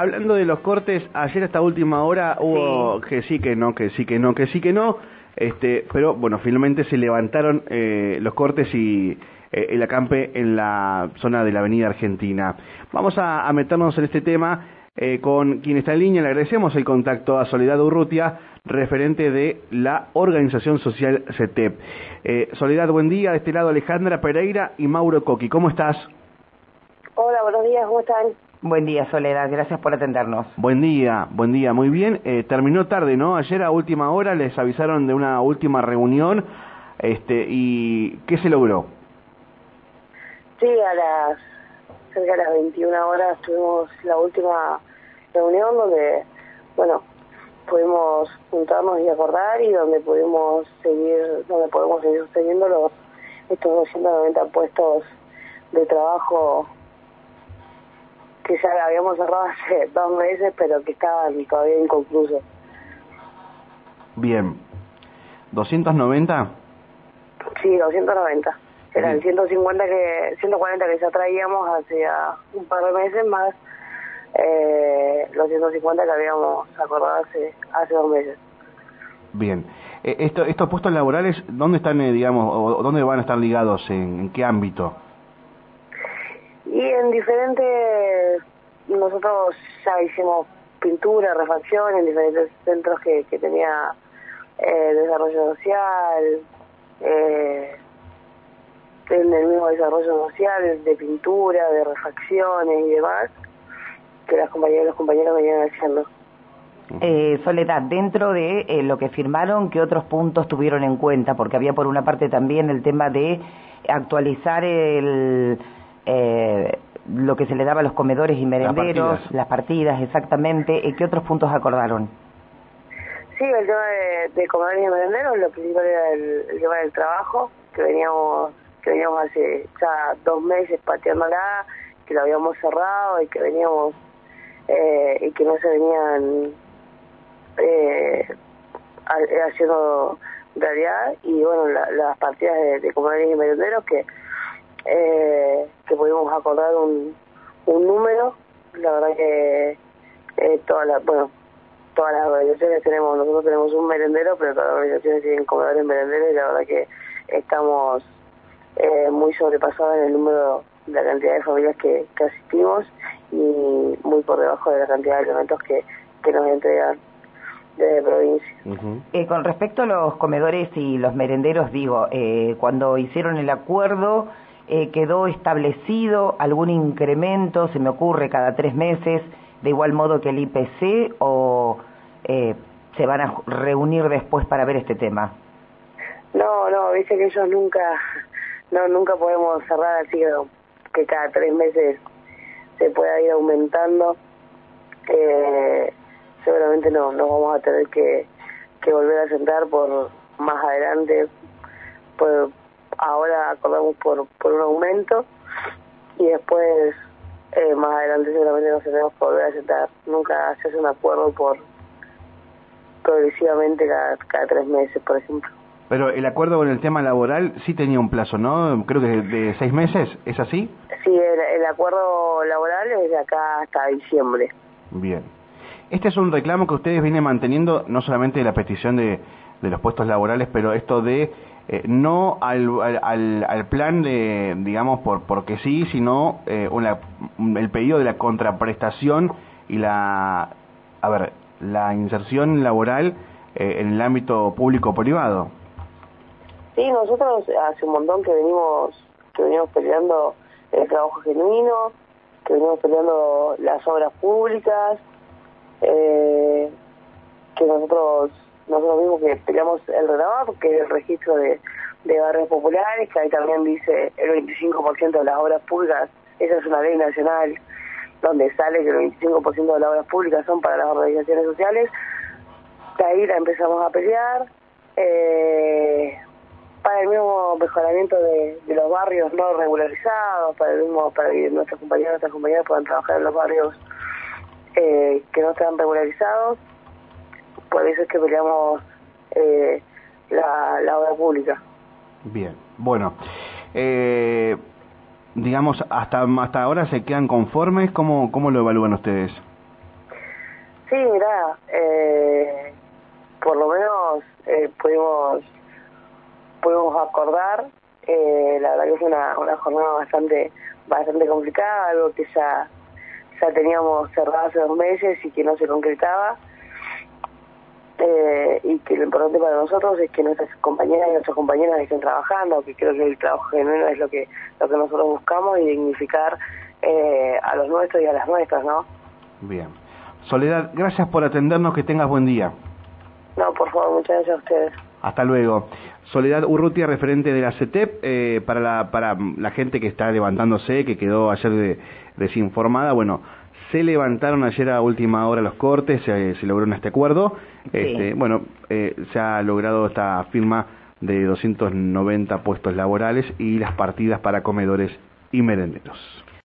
hablando de los cortes, ayer hasta última hora hubo que sí, que no, que sí, que no, que sí, que no. Este, pero bueno, finalmente se levantaron eh, los cortes y eh, el acampe en la zona de la Avenida Argentina. Vamos a, meternos en este tema eh, con quien está en línea. Le agradecemos el contacto a Soledad Urrutia, referente de la organización social CETEP. Soledad, buen día. De este lado Alejandra Pereira y Mauro Coqui. ¿Cómo estás? Hola, buenos días. ¿Cómo están? Buen día, Soledad. Gracias por atendernos. Buen día, buen día. Muy bien. Eh, terminó tarde, ¿no? Ayer a última hora les avisaron de una última reunión. Este, ¿Y qué se logró? Sí, a las cerca de las 21 horas tuvimos la última reunión donde, bueno, pudimos juntarnos y acordar y donde pudimos seguir, donde podemos seguir sosteniendo los estos 290 puestos de trabajo que ya habíamos cerrado hace dos meses, pero que estaban todavía inconclusos. Bien. ¿290? Sí, 290. Eran 150 que, 140 que ya traíamos hace un par de meses más eh, los 150 que habíamos acordado hace, hace dos meses. Bien. Eh, esto, ¿Estos puestos laborales, dónde están, eh, digamos, o dónde van a estar ligados? ¿En, qué ámbito? Y en diferentes, nosotros ya hicimos pintura, refacción en diferentes centros que, que tenía eh, desarrollo social, eh, en el mismo desarrollo social, de pintura, de refacciones y demás, que las compañeras y los compañeros venían haciendo. Eh, Soledad, dentro de eh, lo que firmaron, ¿qué otros puntos tuvieron en cuenta? Porque había por una parte también el tema de actualizar el, eh, lo que se le daba a los comedores y merenderos, las partidas, exactamente. ¿Qué otros puntos acordaron? Sí, el tema de, comedores y merenderos, lo principal era el, tema del trabajo, que veníamos que veníamos hace ya dos meses pateándola, que lo habíamos cerrado y que veníamos eh, y que no se venían eh, haciendo realidad y bueno las partidas de, de comedores y merenderos que eh, que pudimos acordar un, un número. La verdad que eh, todas las, bueno, todas las organizaciones tenemos, nosotros tenemos un merendero, pero todas las organizaciones tienen comedores merenderos y la verdad que estamos eh, muy sobrepasados en el número de la cantidad de familias que, que asistimos y muy por debajo de la cantidad de elementos que, que nos entregan desde provincia. eh, con respecto a los comedores y los merenderos, digo, eh, cuando hicieron el acuerdo, eh, quedó establecido algún incremento, se me ocurre, cada tres meses, de igual modo que el IPC, o eh, se van a reunir después para ver este tema? No, no, dice que ellos nunca, no, nunca podemos cerrar así que cada tres meses se pueda ir aumentando. Eh, seguramente no, nos vamos a tener que, que volver a sentar por más adelante, por, ahora acordamos por, por un aumento y después eh, más adelante seguramente nos tenemos que volver a sentar. Nunca se hace un acuerdo por progresivamente cada, cada tres meses, por ejemplo. Pero el acuerdo con el tema laboral sí tenía un plazo, ¿no? Creo que de, seis meses, ¿es así? Sí, el, el, acuerdo laboral es de acá hasta diciembre. Bien. Este es un reclamo que ustedes vienen manteniendo, no solamente la petición de, de los puestos laborales, pero esto de eh, no al, al, al, plan de, digamos, por porque sí, sino eh, una, el pedido de la contraprestación y la, a ver, la inserción laboral eh, en el ámbito público-privado. Sí, nosotros hace un montón que venimos que venimos peleando el trabajo genuino, que venimos peleando las obras públicas, eh, que nosotros nosotros mismos que peleamos el RENAVAP, que es el registro de, de barrios populares, que ahí también dice el 25% de las obras públicas, esa es una ley nacional donde sale que el 25% de las obras públicas son para las organizaciones sociales, de ahí la empezamos a pelear, eh, para el mismo mejoramiento de, los barrios no regularizados, para el mismo, para que nuestros compañeros nuestras compañeras puedan trabajar en los barrios eh, que no están regularizados, por eso es que peleamos eh, la, la, obra pública. Bien, bueno, eh, digamos, hasta hasta ahora se quedan conformes, ¿cómo, cómo lo evalúan ustedes? Sí, mira, eh, por lo menos eh, pudimos pudimos acordar. Eh, la verdad que fue una, una jornada bastante bastante complicada, algo que ya ya teníamos cerrado hace dos meses y que no se concretaba. Eh, y que lo importante para nosotros es que nuestras compañeras y nuestros compañeros estén trabajando, que creo que el trabajo genuino es lo que lo que nosotros buscamos y dignificar eh, a los nuestros y a las nuestras, ¿no? Bien. Soledad, gracias por atendernos, que tengas buen día. No, por favor, muchas gracias a ustedes. Hasta luego. Soledad Urrutia, referente de la CETEP, eh, para, la, para la gente que está levantándose, que quedó ayer desinformada, bueno, se levantaron ayer a última hora los cortes, se, se logró este acuerdo. Este, bueno, eh, se ha logrado esta firma de 290 puestos laborales y las partidas para comedores y merenderos.